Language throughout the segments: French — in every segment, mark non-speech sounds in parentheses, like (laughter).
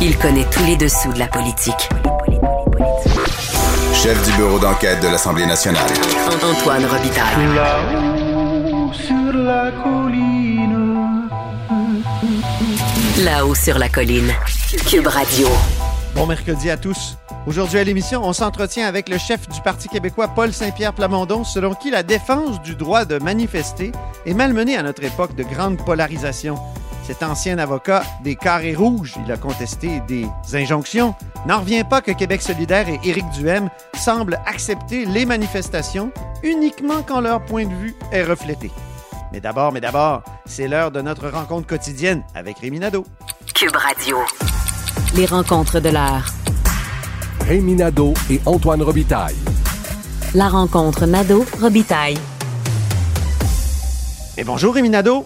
Il connaît tous les dessous de la politique. Chef du bureau d'enquête de l'Assemblée nationale. Antoine Robitaille. Là-haut sur la colline. Là-haut sur la colline. Cube Radio. Bon mercredi à tous. Aujourd'hui à l'émission, on s'entretient avec le chef du Parti québécois, Paul Saint-Pierre Plamondon, selon qui la défense du droit de manifester est malmenée à notre époque de grande polarisation. Cet ancien avocat des carrés rouges, il a contesté des injonctions, n'en revient pas que Québec solidaire et Éric Duhem semblent accepter les manifestations uniquement quand leur point de vue est reflété. Mais d'abord, mais d'abord, c'est l'heure de notre rencontre quotidienne avec Rémi Nadeau. Cube Radio. Les rencontres de l'heure. Rémi Nadeau et Antoine Robitaille. La rencontre Nadeau-Robitaille. Et bonjour Rémi Nadeau.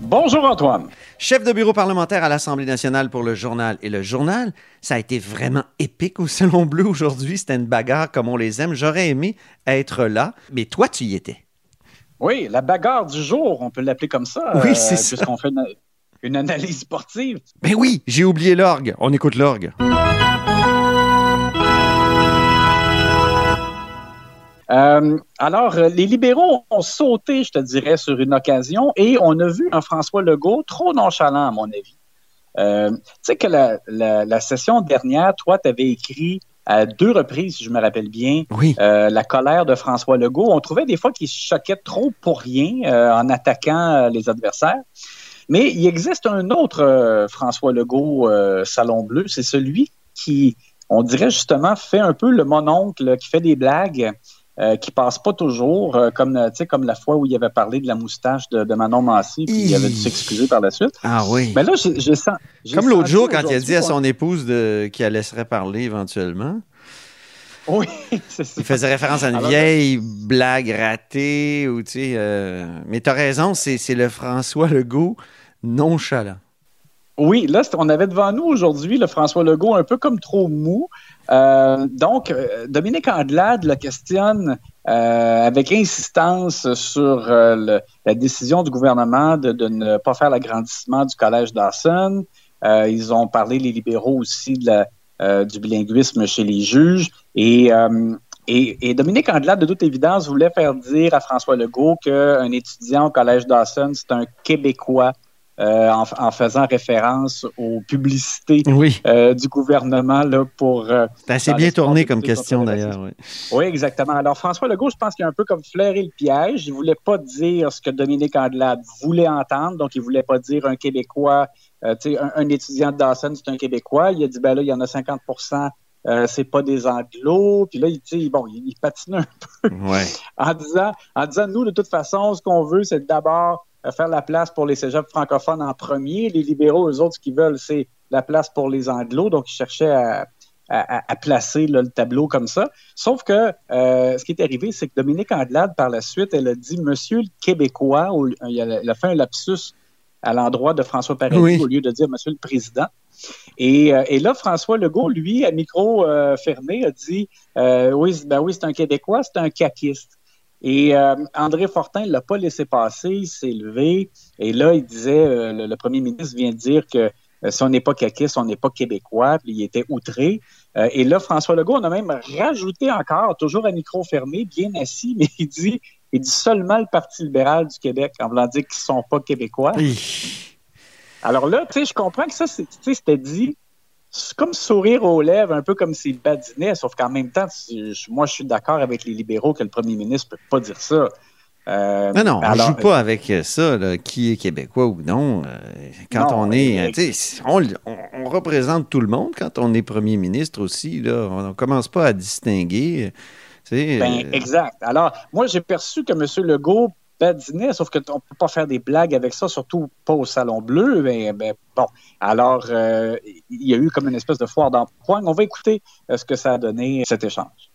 Bonjour Antoine. Chef de bureau parlementaire à l'Assemblée nationale pour le journal et le journal, ça a été vraiment épique au Salon Bleu aujourd'hui. C'était une bagarre comme on les aime. J'aurais aimé être là, mais toi, tu y étais. Oui, la bagarre du jour, on peut l'appeler comme ça. Oui, c'est ça. Puisqu'on fait une, une analyse sportive. Ben oui, j'ai oublié l'orgue. On écoute l'orgue. Euh, alors, euh, les libéraux ont sauté, je te dirais, sur une occasion et on a vu un François Legault trop nonchalant, à mon avis. Euh, tu sais que la, la- la session dernière, toi, tu avais écrit à deux reprises, si je me rappelle bien, Oui. euh, la colère de François Legault. On trouvait des fois qu'il se choquait trop pour rien en attaquant les adversaires. Mais il existe un autre François Legault Salon Bleu, c'est celui qui, on dirait justement, fait un peu le mononcle, qui fait des blagues euh, qui passent pas toujours, euh, comme, comme la fois où il avait parlé de la moustache de, de Manon Massy, puis il avait dû s'excuser par la suite. Ah oui. Mais là, j'ai sens- Comme l'autre jour, quand il a dit à son épouse qu'il la laisserait parler éventuellement, Oui, (laughs) c'est ça. il faisait référence à une Alors, vieille blague ratée. Ou, tu sais, euh, Mais tu as raison, c'est le François Legault nonchalant. Oui, là, on avait devant nous aujourd'hui le François Legault un peu comme trop mou. Euh, donc, euh, Dominique Andelade le questionne euh, avec insistance sur euh, le- la décision du gouvernement de, de ne pas faire l'agrandissement du collège Dawson. Euh, ils ont parlé, les libéraux aussi, de la- du bilinguisme chez les juges. Et, et, et Dominique Andelade, de toute évidence, voulait faire dire à François Legault qu'un étudiant au collège Dawson, c'est un Québécois euh, en, en faisant référence aux publicités Oui. euh, du gouvernement là, pour. euh, C'est assez bien tourné comme question le d'ailleurs. oui. Oui, exactement. Alors, François Legault, je pense qu'il a un peu comme flairé le piège. Il voulait pas dire ce que Dominique Andelade voulait entendre. Donc, il voulait pas dire un Québécois, un, un étudiant de Dawson, c'est un Québécois. Il a dit, ben là, il y en a 50% euh, c'est pas des anglos. Puis là, il, bon, il, il patine un Ouais. (laughs) en disant, en disant, nous, de toute façon, ce qu'on veut, c'est d'abord faire la place pour les cégeps francophones en premier. Les libéraux, eux autres, ce qu'ils veulent, c'est la place pour les anglos. Donc, ils cherchaient à, à- placer là, le tableau comme ça. Sauf que euh, ce qui est arrivé, c'est que Dominique Andelade, par la suite, elle a dit Monsieur le Québécois, il a, elle a fait un lapsus à l'endroit de François Paradis Oui. au lieu de dire Monsieur le Président. Et, euh, et là, François Legault, lui, à micro euh, fermé, a dit Oui, ben oui, c'est un Québécois, c'est un caquiste. Et euh, André Fortin ne l'a pas laissé passer, il s'est levé. Et là, il disait, euh, le, le premier ministre vient de dire que euh, si on n'est pas caquiste, on n'est pas québécois. Puis il était outré. Euh, et là, François Legault, on a même rajouté encore, toujours à micro fermé, bien assis, mais il dit, il dit seulement le Parti libéral du Québec, en voulant dire qu'ils ne sont pas québécois. Alors là, tu sais, je comprends que ça, c'est- tu sais, c'était dit comme sourire aux lèvres, un peu comme s'il badinait, sauf qu'en même temps, tu- moi, je suis d'accord avec les libéraux que le premier ministre ne peut pas dire ça. Euh, Non, non, on alors, joue pas avec ça, là, qui est québécois ou non. Euh, Quand Non, on est. euh, euh, on, on- on représente tout le monde quand on est premier ministre aussi. Là. On ne commence pas à distinguer. Ben, euh, exact. Alors, moi, j'ai perçu que M. Legault badinait, sauf qu'on ne peut pas faire des blagues avec ça, surtout pas au Salon Bleu. Mais, bon, alors, euh, il y a eu comme une espèce de foire d'empoigne. On va écouter euh, ce que ça a donné, cet échange.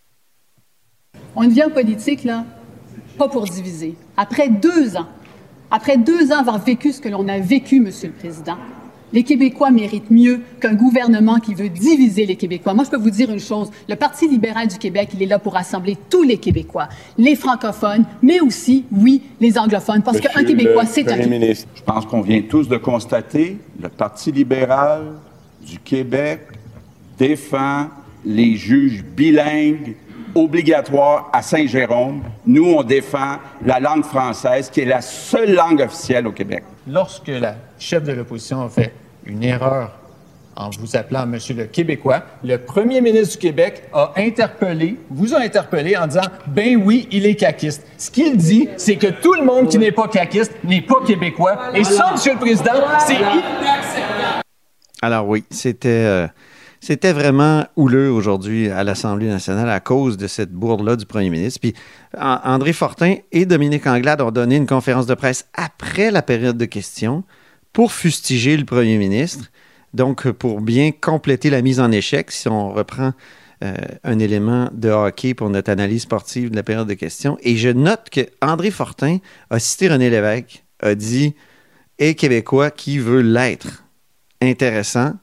On devient politique, là, pas pour diviser. Après deux ans, après deux ans avoir vécu ce que l'on a vécu, Monsieur le Président, les Québécois méritent mieux qu'un gouvernement qui veut diviser les Québécois. Moi, je peux vous dire une chose. Le Parti libéral du Québec, il est là pour rassembler tous les Québécois, les francophones, mais aussi, oui, les anglophones, parce qu'un Québécois, c'est un ministre, je pense qu'on vient tous de constater, le Parti libéral du Québec défend les juges bilingues obligatoires à Saint-Jérôme. Nous, on défend la langue française, qui est la seule langue officielle au Québec. Lorsque la chef de l'opposition a fait une erreur en vous appelant Monsieur le Québécois, le premier ministre du Québec a interpellé, vous a interpellé en disant Ben oui, il est caquiste. Ce qu'il dit, c'est que tout le monde qui n'est pas caquiste n'est pas québécois. Et ça, Monsieur le Président, c'est inacceptable. Alors oui, c'était euh, c'était vraiment houleux aujourd'hui à l'Assemblée nationale à cause de cette bourde-là du premier ministre. Puis An- André Fortin et Dominique Anglade ont donné une conférence de presse après la période de questions pour fustiger le premier ministre. Donc, pour bien compléter la mise en échec, si on reprend euh, un élément de hockey pour notre analyse sportive de la période de questions. Et je note que André Fortin a cité René Lévesque, a dit Et Québécois qui veut l'être. Intéressant.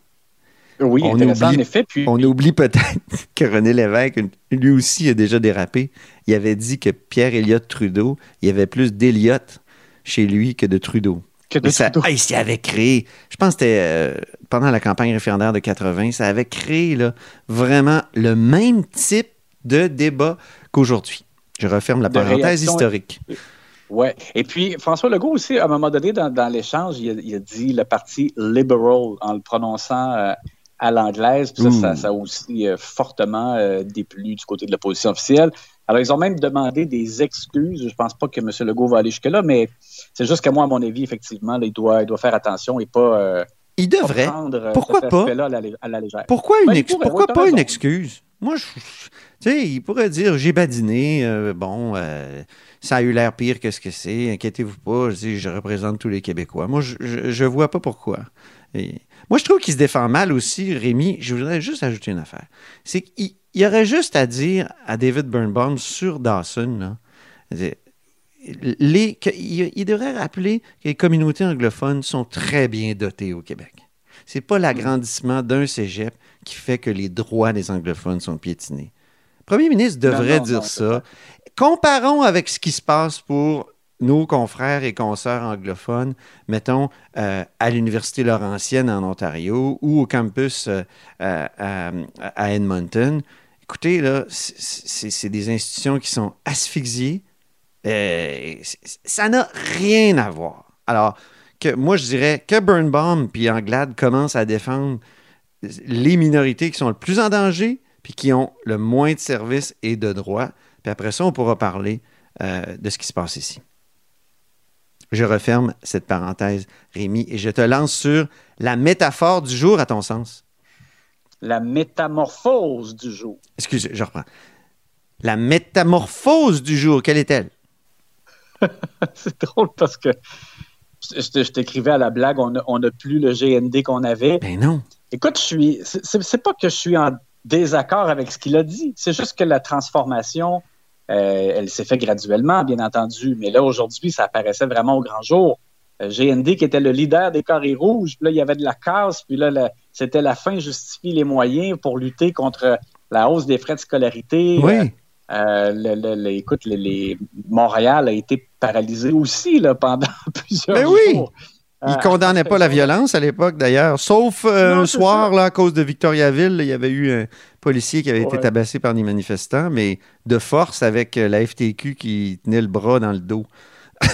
Oui, On intéressant oublie- en effet. Puis, On oublie peut-être (laughs) que René Lévesque, lui aussi, a déjà dérapé. Il avait dit que Pierre Elliott Trudeau, il y avait plus d'Elliott chez lui que de Trudeau. Que de ça, Trudeau. hey, ça avait créé, je pense que c'était euh, pendant la campagne référendaire de 80, ça avait créé là, vraiment le même type de débat qu'aujourd'hui. Je referme la parenthèse historique. Ouais. Et puis, François Legault aussi, à un moment donné, dans, dans l'échange, il, a- il a dit le parti liberal en le prononçant euh, à l'anglaise. Puis ça, ça, ça a aussi euh, fortement euh, déplu du côté de l'opposition officielle. Alors, ils ont même demandé des excuses. Je pense pas que M. Legault va aller jusque-là, mais c'est juste que moi, à mon avis, effectivement, là, il, doit, il doit faire attention et pas, euh, Il devrait. prendre euh, Pourquoi cet pas? aspect-là à la, lé- à la légère. Pourquoi, une Ben, il ex- pourrait, pourquoi ouais, pas une excuse? Moi, je, je- tu sais, il pourrait dire j'ai badiné, euh, bon, euh, ça a eu l'air pire que ce que c'est, inquiétez-vous pas, je, dis, je représente tous les Québécois. Moi, je, je, je vois pas pourquoi. Et moi, je trouve qu'il se défend mal aussi, Rémi. Je voudrais juste ajouter une affaire. C'est qu'il il y aurait juste à dire à David Birnbaum sur Dawson, là, les, que- il, il devrait rappeler que les communautés anglophones sont très bien dotées au Québec. C'est pas l'agrandissement d'un cégep qui fait que les droits des anglophones sont piétinés. Le premier ministre devrait non, dire non, ça. Comparons avec ce qui se passe pour nos confrères et consoeurs anglophones, mettons, euh, à l'Université Laurentienne en Ontario ou au campus euh, à, Edmonton. Écoutez, là, c'est- des institutions qui sont asphyxiées. Euh, ça n'a rien à voir. Alors, que moi, je dirais que Birnbaum puis Anglade commencent à défendre les minorités qui sont le plus en danger puis qui ont le moins de services et de droits. Puis après ça, on pourra parler de ce qui se passe ici. Je referme cette parenthèse, Rémi, et je te lance sur la métaphore du jour, à ton sens. La métamorphose du jour. Excusez, je reprends. La métamorphose du jour, quelle est-elle? (laughs) c'est drôle parce que je, t'écrivais à la blague, on n'a on plus le GND qu'on avait. Ben non. Écoute, je suis. c'est pas que je suis en désaccord avec ce qu'il a dit. C'est juste que la transformation, euh, elle s'est faite graduellement, bien entendu. Mais là, aujourd'hui, ça apparaissait vraiment au grand jour. Euh, GND qui était le leader des carrés rouges, puis là, il y avait de la casse, puis là, c'était la fin justifie les moyens pour lutter contre la hausse des frais de scolarité. Oui. Euh, le- le- le- écoute, les, les- Montréal a été paralysé aussi là, pendant (laughs) plusieurs Ben oui. jours. Il Euh, condamnait pas la violence à l'époque, d'ailleurs. Sauf euh, Non, un soir, ça. là, à cause de Victoriaville, il y avait eu un policier qui avait été tabassé par des manifestants, mais de force avec euh, la FTQ qui tenait le bras dans le dos. (laughs)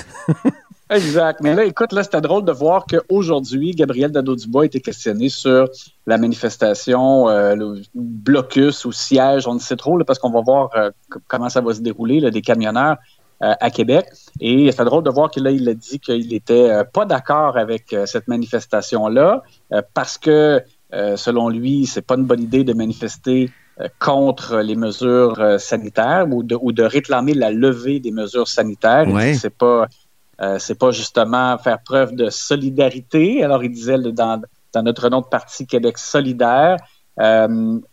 Exact. Mais là, écoute, là, c'était drôle de voir qu'aujourd'hui, Gabriel Nadeau-Dubois a été questionné sur la manifestation, euh, le blocus ou siège, on ne sait trop, là, parce qu'on va voir euh, comment ça va se dérouler, là, des camionneurs euh, à Québec. Et c'est drôle de voir que là, il a dit qu'il n'était pas d'accord avec cette manifestation-là, parce que, euh, selon lui, c'est pas une bonne idée de manifester euh, contre les mesures euh, sanitaires ou de, ou de réclamer la levée des mesures sanitaires. Ouais. c'est pas c'est pas justement faire preuve de solidarité. Alors, il disait dans, dans notre nom de parti Québec solidaire.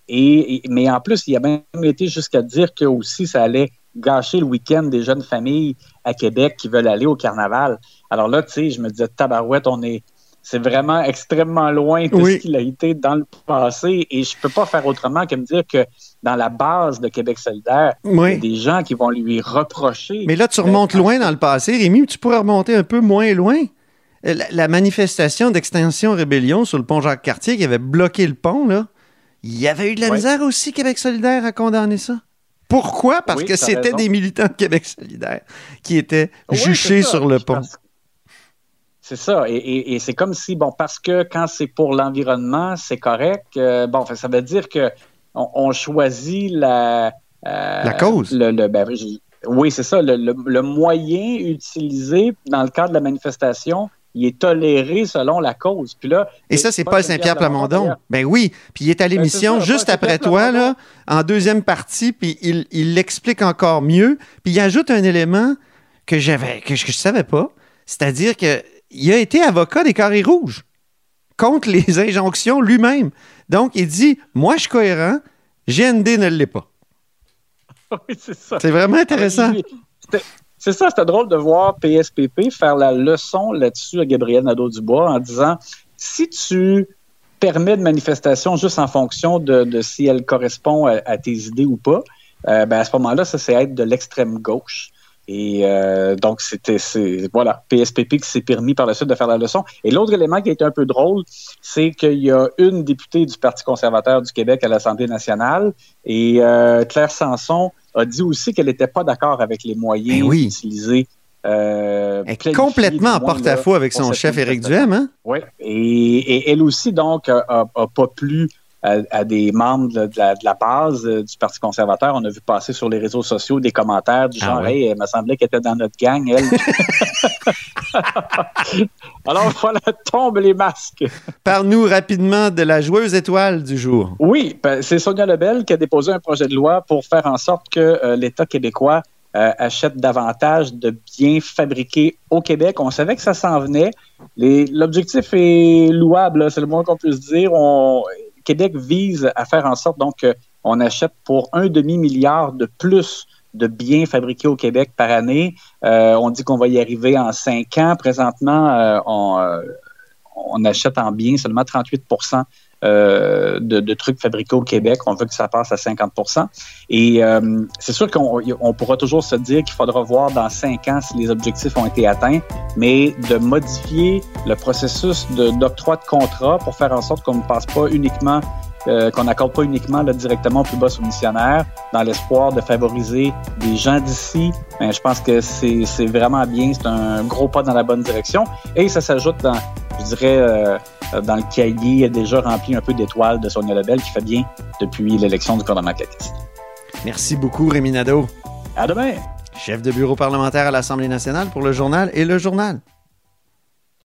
Et, et- mais en plus, il a même été jusqu'à dire que aussi ça allait gâcher le week-end des jeunes familles à Québec qui veulent aller au carnaval. Alors là, tu sais, je me disais, tabarouette, on est, c'est vraiment extrêmement loin de Oui. ce qu'il a été dans le passé. Et je peux pas faire autrement que me dire que dans la base de Québec solidaire, il y a des gens qui vont lui reprocher. Mais là, tu remontes loin dans le passé, Rémi, tu pourrais remonter un peu moins loin. la, la manifestation d'extinction rébellion sur le pont Jacques-Cartier qui avait bloqué le pont, là, il y avait eu de la misère aussi, Québec solidaire, à condamner ça. Pourquoi? Parce que c'était des militants de Québec solidaire qui étaient juchés sur le pont. pense- C'est ça. Et, et- et c'est comme si, bon, parce que quand c'est pour l'environnement, c'est correct. euh, bon, ça veut dire que on, on choisit la. euh, La cause. Le, le- ben, oui, c'est ça. Le, le- le moyen utilisé dans le cadre de la manifestation, il est toléré selon la cause. Puis là, Et ça, c'est Paul Saint-Pierre Plamondon. Ben oui. Puis il est à Ben, l'émission juste après toi, là, en deuxième partie, puis il il l'explique encore mieux. Puis il ajoute un élément que j'avais, que je, que je savais pas. C'est-à-dire que il a été avocat des carrés rouges contre les (laughs) injonctions lui-même. Donc, il dit Moi, je suis cohérent, GND ne l'est pas. (laughs) Oui, c'est ça. C'est vraiment intéressant. C'est ça, c'était drôle de voir PSPP faire la leçon là-dessus à Gabriel Nadeau-Dubois en disant si tu permets de manifestation juste en fonction de, de si elle correspond à, à tes idées ou pas, euh, ben à ce moment-là, ça c'est être de l'extrême gauche. Et euh, donc, c'était, voilà, PSPP qui s'est permis par la suite de faire la leçon. Et l'autre élément qui a été un peu drôle, c'est qu'il y a une députée du Parti conservateur du Québec à l'Assemblée nationale et euh, Claire Sanson a dit aussi qu'elle n'était pas d'accord avec les moyens Ben oui. utilisés. Euh, Elle est complètement en porte-à-faux là, avec son chef Éric. Duhem, hein? Oui, et, et elle aussi, donc, a, a- a pas plu à, à des membres de la, de la base euh, du Parti conservateur. On a vu passer sur les réseaux sociaux des commentaires du Ah genre oui. Hey, elle me semblait qu'elle était dans notre gang, elle. (laughs) Alors voilà, tombent les masques. Parle-nous rapidement de la joueuse étoile du jour. Oui, ben, c'est Sonia Lebel qui a déposé un projet de loi pour faire en sorte que euh, l'État québécois euh, achète davantage de biens fabriqués au Québec. On savait que ça s'en venait. L'objectif est louable, c'est le moins qu'on puisse dire. On, Québec vise à faire en sorte donc qu'on achète pour un demi-milliard de plus de biens fabriqués au Québec par année. Euh, on dit qu'on va y arriver en cinq ans. Présentement, euh, on, euh, on achète en biens seulement 38 euh, de, de trucs fabriqués au Québec. On veut que ça passe à 50% Et euh, c'est sûr qu'on on pourra toujours se dire qu'il faudra voir dans cinq ans si les objectifs ont été atteints, mais de modifier le processus d'octroi de, contrat pour faire en sorte qu'on ne passe pas uniquement euh, qu'on n'accorde pas uniquement là, directement au plus bas soumissionnaire dans l'espoir de favoriser des gens d'ici. Ben, je pense que c'est vraiment bien, c'est un gros pas dans la bonne direction. Et ça s'ajoute dans, je dirais, euh, dans le cahier déjà rempli un peu d'étoiles de Sonia Lebel qui fait bien depuis l'élection du gouvernement caquiste. Merci beaucoup, Rémi Nadeau, À demain! chef de bureau parlementaire à l'Assemblée nationale pour le journal et le journal.